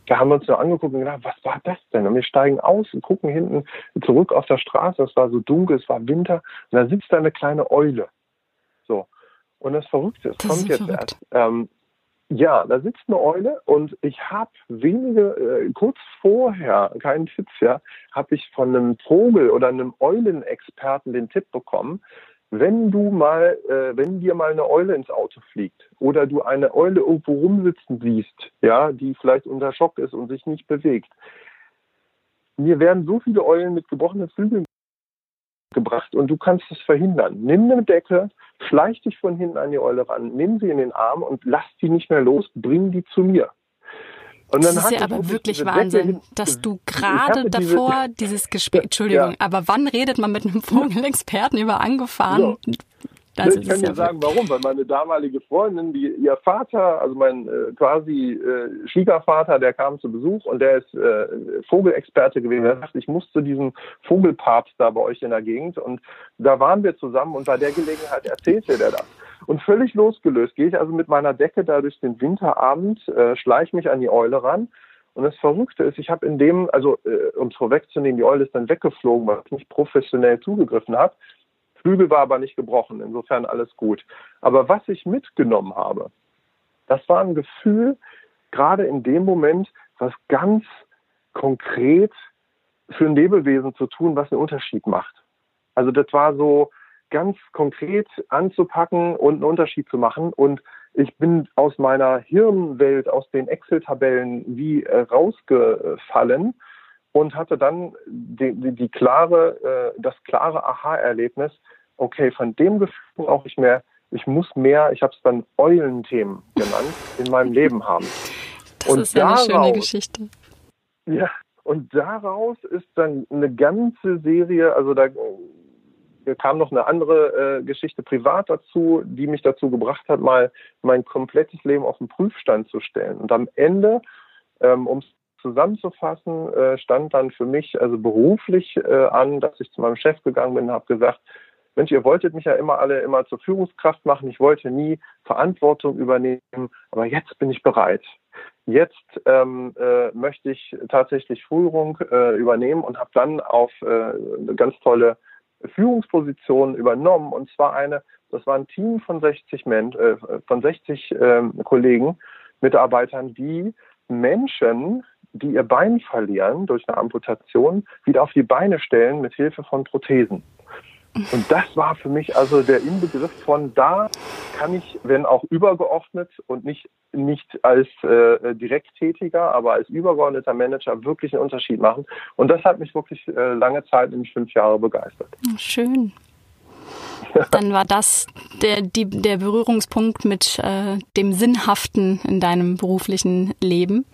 da haben wir uns nur angeguckt und gedacht, was war das denn? Und wir steigen aus und gucken hinten zurück auf der Straße. Es war so dunkel, es war Winter. Und da sitzt da eine kleine Eule. So. Und das Verrückte, es kommt jetzt verrückt. erst. Ähm, ja, da sitzt eine Eule und ich habe wenige, äh, kurz vorher, keinen Tipps, ja, habe ich von einem Vogel oder einem Eulenexperten den Tipp bekommen, wenn du mal, äh, wenn dir mal eine Eule ins Auto fliegt oder du eine Eule irgendwo rumsitzen siehst, ja, die vielleicht unter Schock ist und sich nicht bewegt, mir werden so viele Eulen mit gebrochenen Flügeln gebracht und du kannst es verhindern. Nimm eine Decke, schleich dich von hinten an die Eule ran, nimm sie in den Arm und lass die nicht mehr los, bring die zu mir. Und das ist ja aber wirklich Wahnsinn, dass du gerade davor diese, dieses Gespräch, Entschuldigung, ja. aber wann redet man mit einem Vogelexperten über angefahren? So. Das ich kann dir ja sagen, warum. Weil meine damalige Freundin, die, ihr Vater, also mein äh, quasi äh, Schwiegervater, der kam zu Besuch und der ist äh, Vogelexperte gewesen. Er sagte, ich muss zu diesem Vogelpapst da bei euch in der Gegend. Und da waren wir zusammen und bei der Gelegenheit erzählte der das. Und völlig losgelöst gehe ich also mit meiner Decke da durch den Winterabend, äh, schleiche mich an die Eule ran Und das Verrückte ist, ich habe in dem, also äh, um es vorwegzunehmen, die Eule ist dann weggeflogen, weil ich nicht professionell zugegriffen habe. Flügel war aber nicht gebrochen, insofern alles gut. Aber was ich mitgenommen habe, das war ein Gefühl, gerade in dem Moment, was ganz konkret für ein Lebewesen zu tun, was einen Unterschied macht. Also das war so ganz konkret anzupacken und einen Unterschied zu machen. Und ich bin aus meiner Hirnwelt, aus den Excel-Tabellen wie äh, rausgefallen und hatte dann die, die, die klare, äh, das klare Aha-Erlebnis, okay, von dem Gefühl brauche ich mehr, ich muss mehr, ich habe es dann Eulenthemen genannt, in meinem Leben haben. Das und ist ja daraus, eine schöne Geschichte. Ja, und daraus ist dann eine ganze Serie, also da kam noch eine andere äh, Geschichte privat dazu, die mich dazu gebracht hat, mal mein komplettes Leben auf den Prüfstand zu stellen. Und am Ende, ähm, um es zusammenzufassen, äh, stand dann für mich also beruflich äh, an, dass ich zu meinem Chef gegangen bin und habe gesagt, Mensch, ihr wolltet mich ja immer alle immer zur Führungskraft machen. Ich wollte nie Verantwortung übernehmen, aber jetzt bin ich bereit. Jetzt ähm, äh, möchte ich tatsächlich Führung äh, übernehmen und habe dann auf äh, eine ganz tolle Führungsposition übernommen und zwar eine, das war ein Team von 60 Men äh, von 60 äh, Kollegen, Mitarbeitern, die Menschen, die ihr Bein verlieren durch eine Amputation, wieder auf die Beine stellen mit Hilfe von Prothesen. Und das war für mich also der Inbegriff von da kann ich, wenn auch übergeordnet und nicht, nicht als äh, Direkttätiger, aber als übergeordneter Manager wirklich einen Unterschied machen. Und das hat mich wirklich äh, lange Zeit, nämlich fünf Jahre, begeistert. Schön. Dann war das der, die, der Berührungspunkt mit äh, dem Sinnhaften in deinem beruflichen Leben.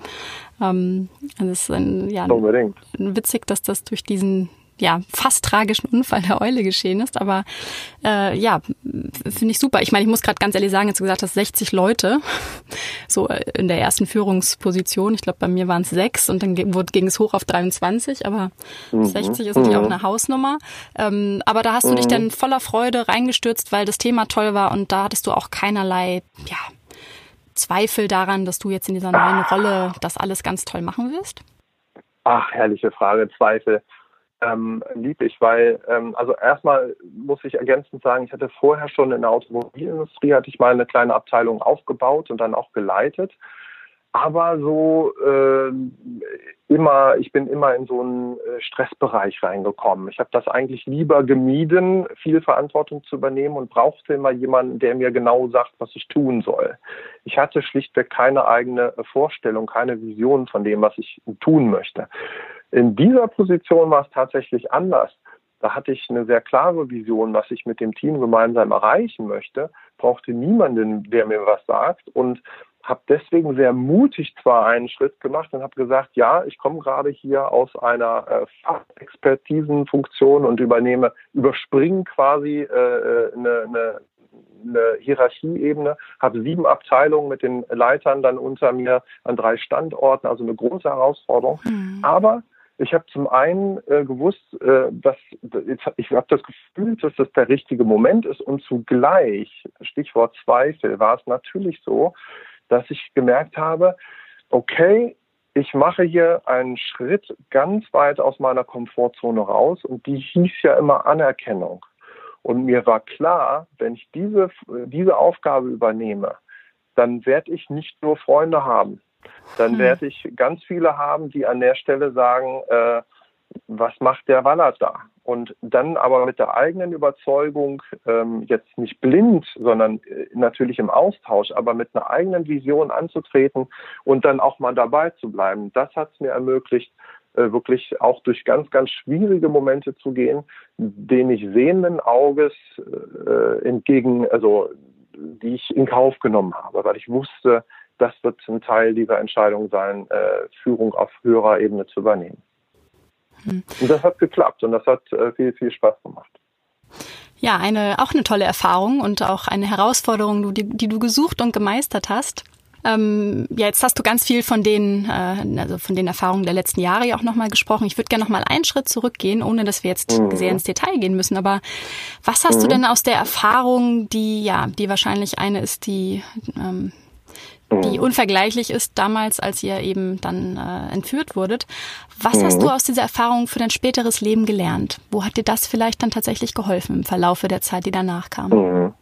Ähm, das ist ein, ja, Unbedingt. witzig, dass das durch diesen ja, fast tragischen Unfall der Eule geschehen ist. Aber äh, ja, finde ich super. Ich meine, ich muss gerade ganz ehrlich sagen, jetzt gesagt hast 60 Leute so äh, in der ersten Führungsposition. Ich glaube, bei mir waren es sechs und dann ging es hoch auf 23, aber mhm. 60 ist natürlich mhm. auch eine Hausnummer. Ähm, aber da hast du dich mhm. dann voller Freude reingestürzt, weil das Thema toll war und da hattest du auch keinerlei, ja, Zweifel daran, dass du jetzt in dieser neuen Rolle das alles ganz toll machen wirst? Ach, herrliche Frage, Zweifel ähm, lieb ich, weil ähm, also erstmal muss ich ergänzend sagen, ich hatte vorher schon in der Automobilindustrie hatte ich mal eine kleine Abteilung aufgebaut und dann auch geleitet. Aber so äh, immer, ich bin immer in so einen äh, Stressbereich reingekommen. Ich habe das eigentlich lieber gemieden, viel Verantwortung zu übernehmen und brauchte immer jemanden, der mir genau sagt, was ich tun soll. Ich hatte schlichtweg keine eigene Vorstellung, keine Vision von dem, was ich tun möchte. In dieser Position war es tatsächlich anders. Da hatte ich eine sehr klare Vision, was ich mit dem Team gemeinsam erreichen möchte, brauchte niemanden, der mir was sagt und habe deswegen sehr mutig zwar einen Schritt gemacht und habe gesagt, ja, ich komme gerade hier aus einer äh, Fachexpertisenfunktion und übernehme, überspringe quasi äh, eine, eine, eine Hierarchieebene, habe sieben Abteilungen mit den Leitern dann unter mir an drei Standorten, also eine große Herausforderung. Mhm. Aber ich habe zum einen äh, gewusst, äh, dass ich habe das Gefühl, dass das der richtige Moment ist und zugleich, Stichwort Zweifel, war es natürlich so, dass ich gemerkt habe, okay, ich mache hier einen Schritt ganz weit aus meiner Komfortzone raus und die hieß ja immer Anerkennung. Und mir war klar, wenn ich diese, diese Aufgabe übernehme, dann werde ich nicht nur Freunde haben, dann hm. werde ich ganz viele haben, die an der Stelle sagen, äh, was macht der Wallert da? Und dann aber mit der eigenen Überzeugung, ähm, jetzt nicht blind, sondern äh, natürlich im Austausch, aber mit einer eigenen Vision anzutreten und dann auch mal dabei zu bleiben, das hat es mir ermöglicht, äh, wirklich auch durch ganz, ganz schwierige Momente zu gehen, denen ich sehenden Auges äh, entgegen, also die ich in Kauf genommen habe, weil ich wusste, das wird ein Teil dieser Entscheidung sein, äh, Führung auf höherer Ebene zu übernehmen. Hm. Und das hat geklappt und das hat äh, viel, viel Spaß gemacht. Ja, eine, auch eine tolle Erfahrung und auch eine Herausforderung, die, die du gesucht und gemeistert hast. Ähm, ja, jetzt hast du ganz viel von den, äh, also von den Erfahrungen der letzten Jahre ja auch nochmal gesprochen. Ich würde gerne nochmal einen Schritt zurückgehen, ohne dass wir jetzt mhm. sehr ins Detail gehen müssen. Aber was hast mhm. du denn aus der Erfahrung, die ja, die wahrscheinlich eine ist, die ähm, die mhm. unvergleichlich ist damals, als ihr eben dann äh, entführt wurdet. Was mhm. hast du aus dieser Erfahrung für dein späteres Leben gelernt? Wo hat dir das vielleicht dann tatsächlich geholfen im Verlaufe der Zeit, die danach kam? Mhm.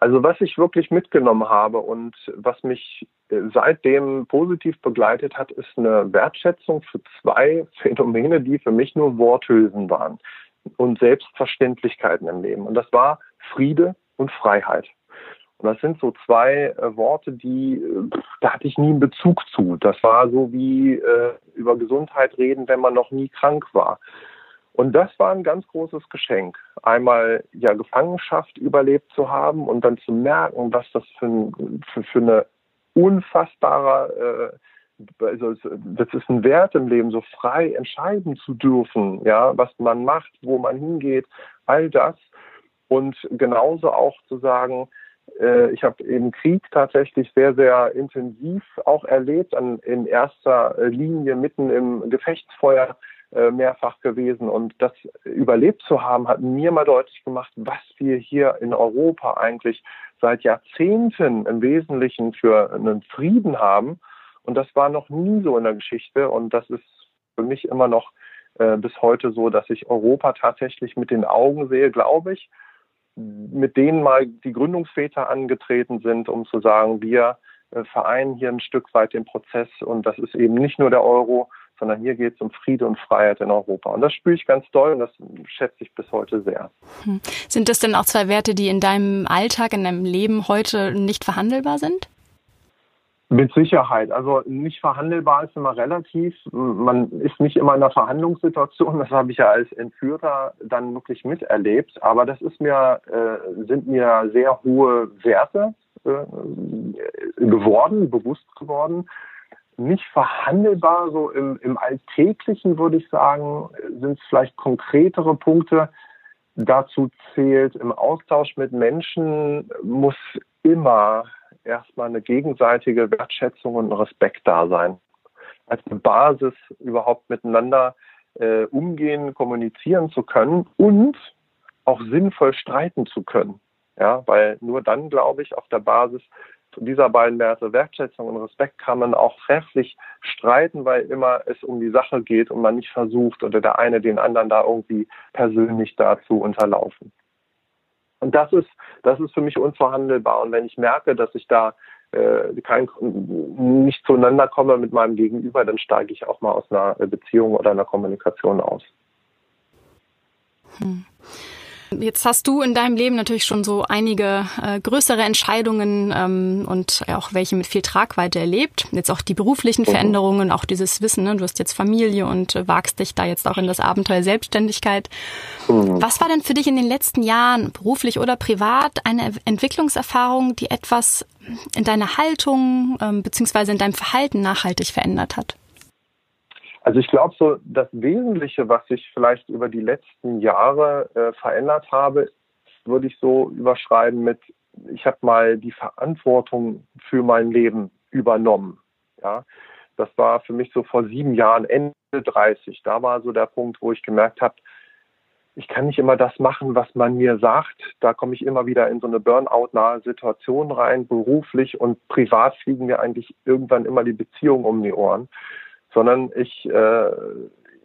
Also was ich wirklich mitgenommen habe und was mich äh, seitdem positiv begleitet hat, ist eine Wertschätzung für zwei Phänomene, die für mich nur Worthülsen waren und Selbstverständlichkeiten im Leben. Und das war Friede und Freiheit. Und das sind so zwei äh, Worte, die, äh, da hatte ich nie einen Bezug zu. Das war so wie äh, über Gesundheit reden, wenn man noch nie krank war. Und das war ein ganz großes Geschenk. Einmal ja Gefangenschaft überlebt zu haben und dann zu merken, was das für, ein, für, für eine unfassbare, äh, also das ist ein Wert im Leben, so frei entscheiden zu dürfen, ja, was man macht, wo man hingeht, all das. Und genauso auch zu sagen, äh, ich habe eben Krieg tatsächlich sehr, sehr intensiv auch erlebt, an, in erster Linie mitten im Gefechtsfeuer äh, mehrfach gewesen. Und das überlebt zu haben, hat mir mal deutlich gemacht, was wir hier in Europa eigentlich seit Jahrzehnten im Wesentlichen für einen Frieden haben. Und das war noch nie so in der Geschichte. Und das ist für mich immer noch äh, bis heute so, dass ich Europa tatsächlich mit den Augen sehe, glaube ich, mit denen mal die Gründungsväter angetreten sind, um zu sagen, wir äh, vereinen hier ein Stück weit den Prozess und das ist eben nicht nur der Euro, sondern hier geht es um Friede und Freiheit in Europa. Und das spüre ich ganz doll und das schätze ich bis heute sehr. Hm. Sind das denn auch zwei Werte, die in deinem Alltag, in deinem Leben heute nicht verhandelbar sind? Mit Sicherheit. Also nicht verhandelbar ist immer relativ. Man ist nicht immer in einer Verhandlungssituation. Das habe ich ja als Entführer dann wirklich miterlebt. Aber das ist mir, äh, sind mir sehr hohe Werte äh, geworden, bewusst geworden nicht verhandelbar. So im, im Alltäglichen würde ich sagen, sind es vielleicht konkretere Punkte. Dazu zählt im Austausch mit Menschen muss immer erstmal eine gegenseitige Wertschätzung und Respekt da sein. Als eine Basis überhaupt miteinander äh, umgehen, kommunizieren zu können und auch sinnvoll streiten zu können. Ja, weil nur dann, glaube ich, auf der Basis dieser beiden Werte Wertschätzung und Respekt kann man auch trefflich streiten, weil immer es um die Sache geht und man nicht versucht oder der eine den anderen da irgendwie persönlich dazu unterlaufen. Und das ist, das ist für mich unverhandelbar. Und wenn ich merke, dass ich da äh, kein, nicht zueinander komme mit meinem Gegenüber, dann steige ich auch mal aus einer Beziehung oder einer Kommunikation aus. Hm. Jetzt hast du in deinem Leben natürlich schon so einige äh, größere Entscheidungen ähm, und auch welche mit viel Tragweite erlebt. Jetzt auch die beruflichen mhm. Veränderungen, auch dieses Wissen. Ne? Du hast jetzt Familie und äh, wagst dich da jetzt auch in das Abenteuer Selbstständigkeit. Mhm. Was war denn für dich in den letzten Jahren, beruflich oder privat, eine Entwicklungserfahrung, die etwas in deiner Haltung ähm, beziehungsweise in deinem Verhalten nachhaltig verändert hat? Also ich glaube, so das Wesentliche, was ich vielleicht über die letzten Jahre äh, verändert habe, würde ich so überschreiben mit, ich habe mal die Verantwortung für mein Leben übernommen. Ja, das war für mich so vor sieben Jahren, Ende 30. Da war so der Punkt, wo ich gemerkt habe, ich kann nicht immer das machen, was man mir sagt. Da komme ich immer wieder in so eine Burnout-nahe Situation rein, beruflich und privat fliegen mir eigentlich irgendwann immer die Beziehungen um die Ohren sondern ich, äh,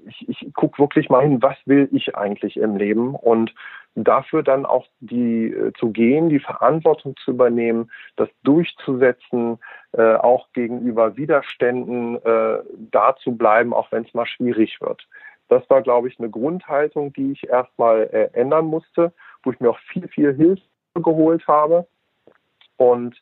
ich, ich gucke wirklich mal hin, was will ich eigentlich im Leben und dafür dann auch die äh, zu gehen, die Verantwortung zu übernehmen, das durchzusetzen, äh, auch gegenüber Widerständen äh, da zu bleiben, auch wenn es mal schwierig wird. Das war, glaube ich, eine Grundhaltung, die ich erstmal äh, ändern musste, wo ich mir auch viel, viel Hilfe geholt habe. Und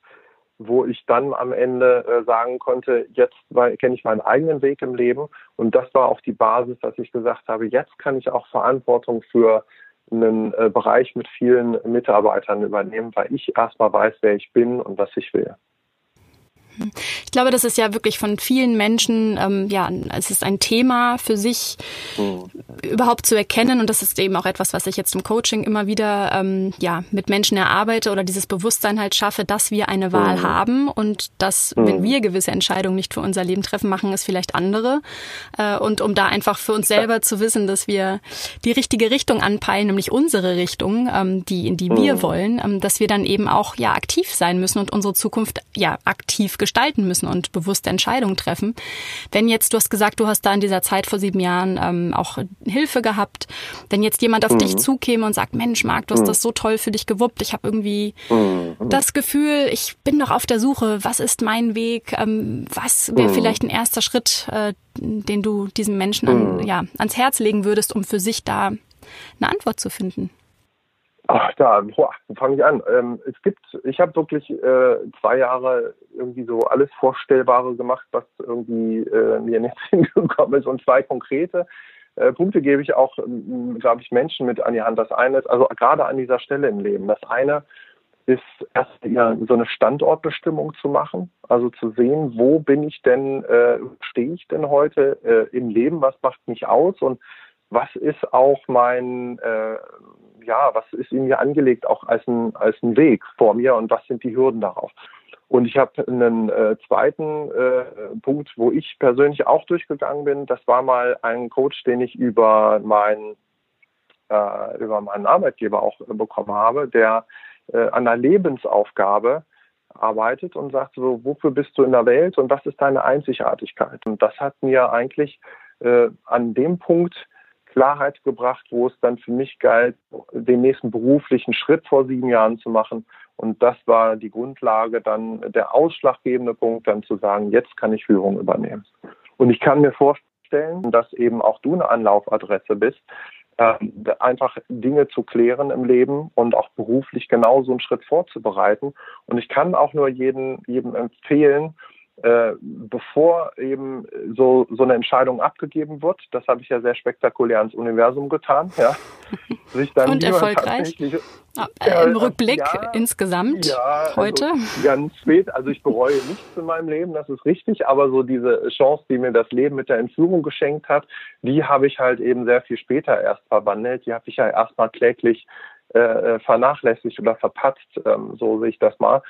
wo ich dann am Ende äh, sagen konnte, jetzt kenne ich meinen eigenen Weg im Leben. Und das war auch die Basis, dass ich gesagt habe, jetzt kann ich auch Verantwortung für einen äh, Bereich mit vielen Mitarbeitern übernehmen, weil ich erstmal weiß, wer ich bin und was ich will. Ich glaube, das ist ja wirklich von vielen Menschen, ähm, ja, es ist ein Thema für sich mhm. überhaupt zu erkennen und das ist eben auch etwas, was ich jetzt im Coaching immer wieder ähm, ja mit Menschen erarbeite oder dieses Bewusstsein halt schaffe, dass wir eine Wahl mhm. haben und dass, mhm. wenn wir gewisse Entscheidungen nicht für unser Leben treffen, machen es vielleicht andere äh, und um da einfach für uns selber zu wissen, dass wir die richtige Richtung anpeilen, nämlich unsere Richtung, ähm, die in die wir mhm. wollen, ähm, dass wir dann eben auch ja aktiv sein müssen und unsere Zukunft ja aktiv gestalten müssen und bewusste Entscheidungen treffen. Wenn jetzt, du hast gesagt, du hast da in dieser Zeit vor sieben Jahren ähm, auch Hilfe gehabt, wenn jetzt jemand auf mhm. dich zukäme und sagt, Mensch, Marc, du hast mhm. das so toll für dich gewuppt, ich habe irgendwie mhm. das Gefühl, ich bin noch auf der Suche, was ist mein Weg, ähm, was wäre mhm. vielleicht ein erster Schritt, äh, den du diesem Menschen an, mhm. ja, ans Herz legen würdest, um für sich da eine Antwort zu finden? Ach, da, boah, fange ich an. Ähm, es gibt, ich habe wirklich äh, zwei Jahre irgendwie so alles Vorstellbare gemacht, was irgendwie äh, mir nicht hingekommen ist und zwei konkrete äh, Punkte gebe ich auch, glaube ich, Menschen mit an die Hand. Das eine ist, also gerade an dieser Stelle im Leben. Das eine ist erst ja, so eine Standortbestimmung zu machen, also zu sehen, wo bin ich denn, äh, stehe ich denn heute äh, im Leben, was macht mich aus und was ist auch mein, äh, ja, was ist in mir angelegt, auch als ein, als ein Weg vor mir und was sind die Hürden darauf. Und ich habe einen äh, zweiten äh, Punkt, wo ich persönlich auch durchgegangen bin. Das war mal ein Coach, den ich über meinen äh, über meinen Arbeitgeber auch äh, bekommen habe, der äh, an einer Lebensaufgabe arbeitet und sagt so, wofür bist du in der Welt und was ist deine Einzigartigkeit? Und das hat mir eigentlich äh, an dem Punkt Klarheit gebracht, wo es dann für mich galt, den nächsten beruflichen Schritt vor sieben Jahren zu machen. Und das war die Grundlage, dann der ausschlaggebende Punkt, dann zu sagen, jetzt kann ich Führung übernehmen. Und ich kann mir vorstellen, dass eben auch du eine Anlaufadresse bist, äh, einfach Dinge zu klären im Leben und auch beruflich genauso einen Schritt vorzubereiten. Und ich kann auch nur jedem, jedem empfehlen, äh, bevor eben so, so eine Entscheidung abgegeben wird, das habe ich ja sehr spektakulär ins Universum getan, ja, sich dann und erfolgreich. Äh, Im Rückblick ja, insgesamt ja, also heute? Also ganz spät. Also ich bereue nichts in meinem Leben, das ist richtig. Aber so diese Chance, die mir das Leben mit der Entführung geschenkt hat, die habe ich halt eben sehr viel später erst verwandelt. Die habe ich ja erstmal kläglich äh, vernachlässigt oder verpatzt, ähm, so sehe ich das mal.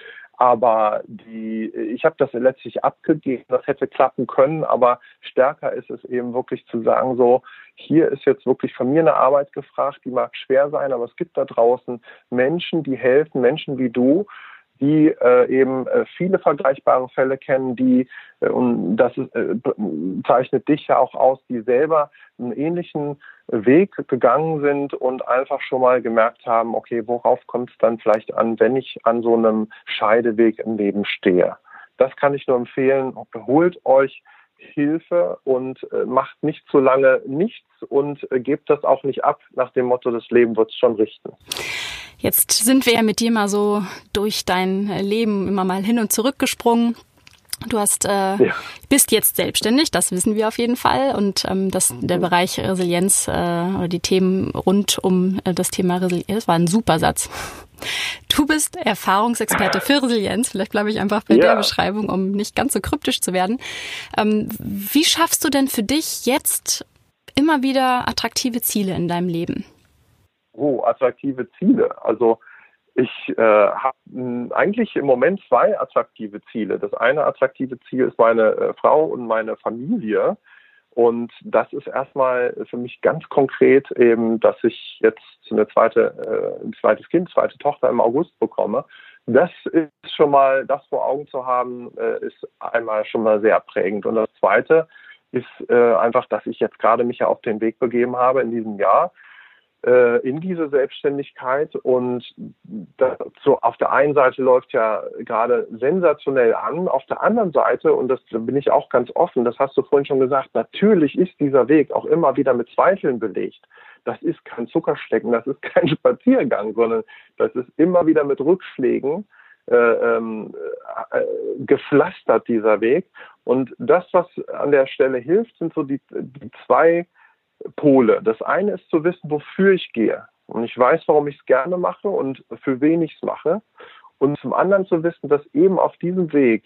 Aber die, ich habe das letztlich abgegeben, das hätte klappen können, aber stärker ist es eben wirklich zu sagen, so, hier ist jetzt wirklich von mir eine Arbeit gefragt, die mag schwer sein, aber es gibt da draußen Menschen, die helfen, Menschen wie du, die äh, eben äh, viele vergleichbare Fälle kennen, die, äh, und das ist, äh, zeichnet dich ja auch aus, die selber einen ähnlichen Weg gegangen sind und einfach schon mal gemerkt haben, okay, worauf kommt es dann vielleicht an, wenn ich an so einem Scheideweg im Leben stehe. Das kann ich nur empfehlen. Holt euch Hilfe und äh, macht nicht zu lange nichts und äh, gebt das auch nicht ab nach dem Motto, das Leben wird es schon richten. Jetzt sind wir ja mit dir mal so durch dein Leben immer mal hin und zurück gesprungen. Du hast, äh, ja. bist jetzt selbstständig, das wissen wir auf jeden Fall. Und ähm, das, der mhm. Bereich Resilienz äh, oder die Themen rund um äh, das Thema Resilienz, das war ein super Satz. Du bist Erfahrungsexperte für Resilienz. Vielleicht bleibe ich einfach bei ja. der Beschreibung, um nicht ganz so kryptisch zu werden. Ähm, wie schaffst du denn für dich jetzt immer wieder attraktive Ziele in deinem Leben? Oh, attraktive Ziele. Also ich äh, habe eigentlich im Moment zwei attraktive Ziele. Das eine attraktive Ziel ist meine äh, Frau und meine Familie. Und das ist erstmal für mich ganz konkret eben, dass ich jetzt eine zweite, äh, ein zweites Kind, zweite Tochter im August bekomme. Das ist schon mal, das vor Augen zu haben, äh, ist einmal schon mal sehr prägend. Und das zweite ist äh, einfach, dass ich jetzt gerade mich ja auf den Weg begeben habe in diesem Jahr, in diese Selbstständigkeit und das, so auf der einen Seite läuft ja gerade sensationell an, auf der anderen Seite, und das bin ich auch ganz offen, das hast du vorhin schon gesagt, natürlich ist dieser Weg auch immer wieder mit Zweifeln belegt. Das ist kein Zuckerschlecken, das ist kein Spaziergang, sondern das ist immer wieder mit Rückschlägen äh, ähm, äh, gepflastert, dieser Weg. Und das, was an der Stelle hilft, sind so die, die zwei Pole. Das eine ist zu wissen, wofür ich gehe. Und ich weiß, warum ich es gerne mache und für wen ich es mache. Und zum anderen zu wissen, dass eben auf diesem Weg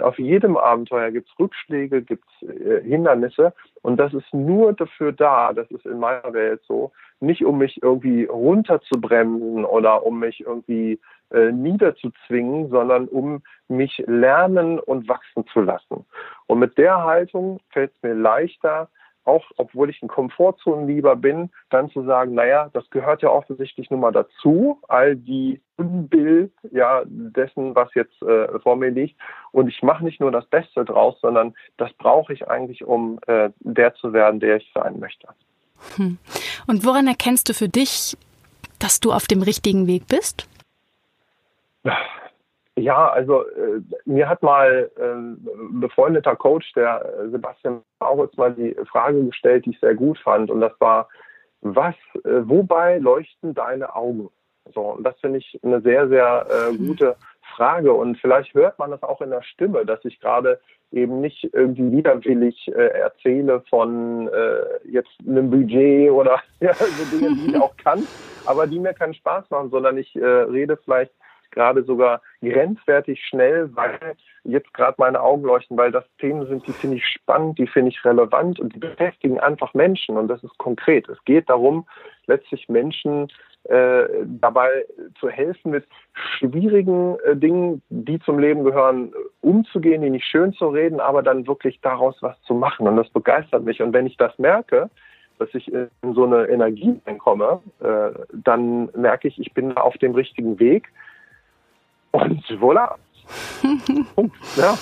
auf jedem Abenteuer gibt es Rückschläge, gibt es äh, Hindernisse und das ist nur dafür da, das ist in meiner Welt so, nicht um mich irgendwie runterzubremsen oder um mich irgendwie äh, niederzuzwingen, sondern um mich lernen und wachsen zu lassen. Und mit der Haltung fällt es mir leichter, auch obwohl ich ein Komfortzonenlieber bin, dann zu sagen, naja, das gehört ja offensichtlich nun mal dazu, all die Unbild ja dessen, was jetzt äh, vor mir liegt. Und ich mache nicht nur das Beste draus, sondern das brauche ich eigentlich, um äh, der zu werden, der ich sein möchte. Hm. Und woran erkennst du für dich, dass du auf dem richtigen Weg bist? Ja, also äh, mir hat mal äh, ein befreundeter Coach, der äh, Sebastian Mauritz, mal die Frage gestellt, die ich sehr gut fand. Und das war, was, äh, wobei leuchten deine Augen? So, und das finde ich eine sehr, sehr äh, mhm. gute Frage. Und vielleicht hört man das auch in der Stimme, dass ich gerade eben nicht irgendwie widerwillig äh, erzähle von äh, jetzt einem Budget oder ja, so Dinge, die ich auch kann, aber die mir keinen Spaß machen, sondern ich äh, rede vielleicht gerade sogar grenzwertig schnell, weil jetzt gerade meine Augen leuchten, weil das Themen sind, die finde ich spannend, die finde ich relevant und die beschäftigen einfach Menschen und das ist konkret. Es geht darum, letztlich Menschen äh, dabei zu helfen, mit schwierigen äh, Dingen, die zum Leben gehören, umzugehen, die nicht schön zu reden, aber dann wirklich daraus was zu machen. Und das begeistert mich. Und wenn ich das merke, dass ich in so eine Energie reinkomme, äh, dann merke ich, ich bin auf dem richtigen Weg. Und voilà. Punkt. Ja.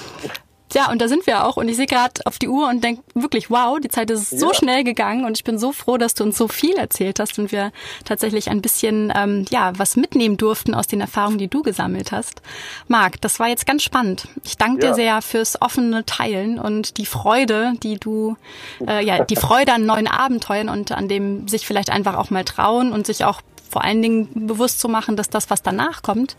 Ja, und da sind wir auch. Und ich sehe gerade auf die Uhr und denke wirklich, wow, die Zeit ist so ja. schnell gegangen und ich bin so froh, dass du uns so viel erzählt hast und wir tatsächlich ein bisschen ähm, ja was mitnehmen durften aus den Erfahrungen, die du gesammelt hast. Marc, das war jetzt ganz spannend. Ich danke ja. dir sehr fürs offene Teilen und die Freude, die du, äh, ja, die Freude an neuen Abenteuern und an dem sich vielleicht einfach auch mal trauen und sich auch vor allen Dingen bewusst zu machen, dass das, was danach kommt,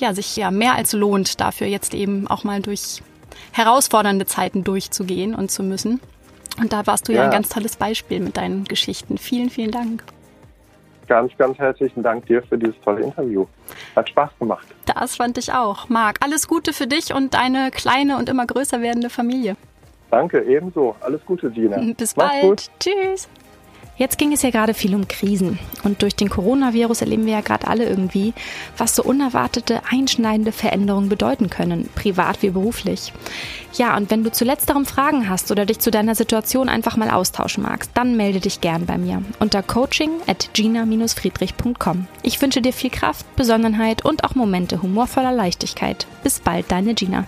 ja, sich ja mehr als lohnt, dafür jetzt eben auch mal durch herausfordernde Zeiten durchzugehen und zu müssen. Und da warst du ja, ja ein ganz tolles Beispiel mit deinen Geschichten. Vielen, vielen Dank. Ganz, ganz herzlichen Dank dir für dieses tolle Interview. Hat Spaß gemacht. Das fand ich auch. Marc, alles Gute für dich und deine kleine und immer größer werdende Familie. Danke, ebenso. Alles Gute, Gina. Bis Mach's bald. Gut. Tschüss. Jetzt ging es ja gerade viel um Krisen. Und durch den Coronavirus erleben wir ja gerade alle irgendwie, was so unerwartete, einschneidende Veränderungen bedeuten können, privat wie beruflich. Ja, und wenn du zu letzterem Fragen hast oder dich zu deiner Situation einfach mal austauschen magst, dann melde dich gern bei mir unter coaching at gina-friedrich.com. Ich wünsche dir viel Kraft, Besonnenheit und auch Momente humorvoller Leichtigkeit. Bis bald, deine Gina.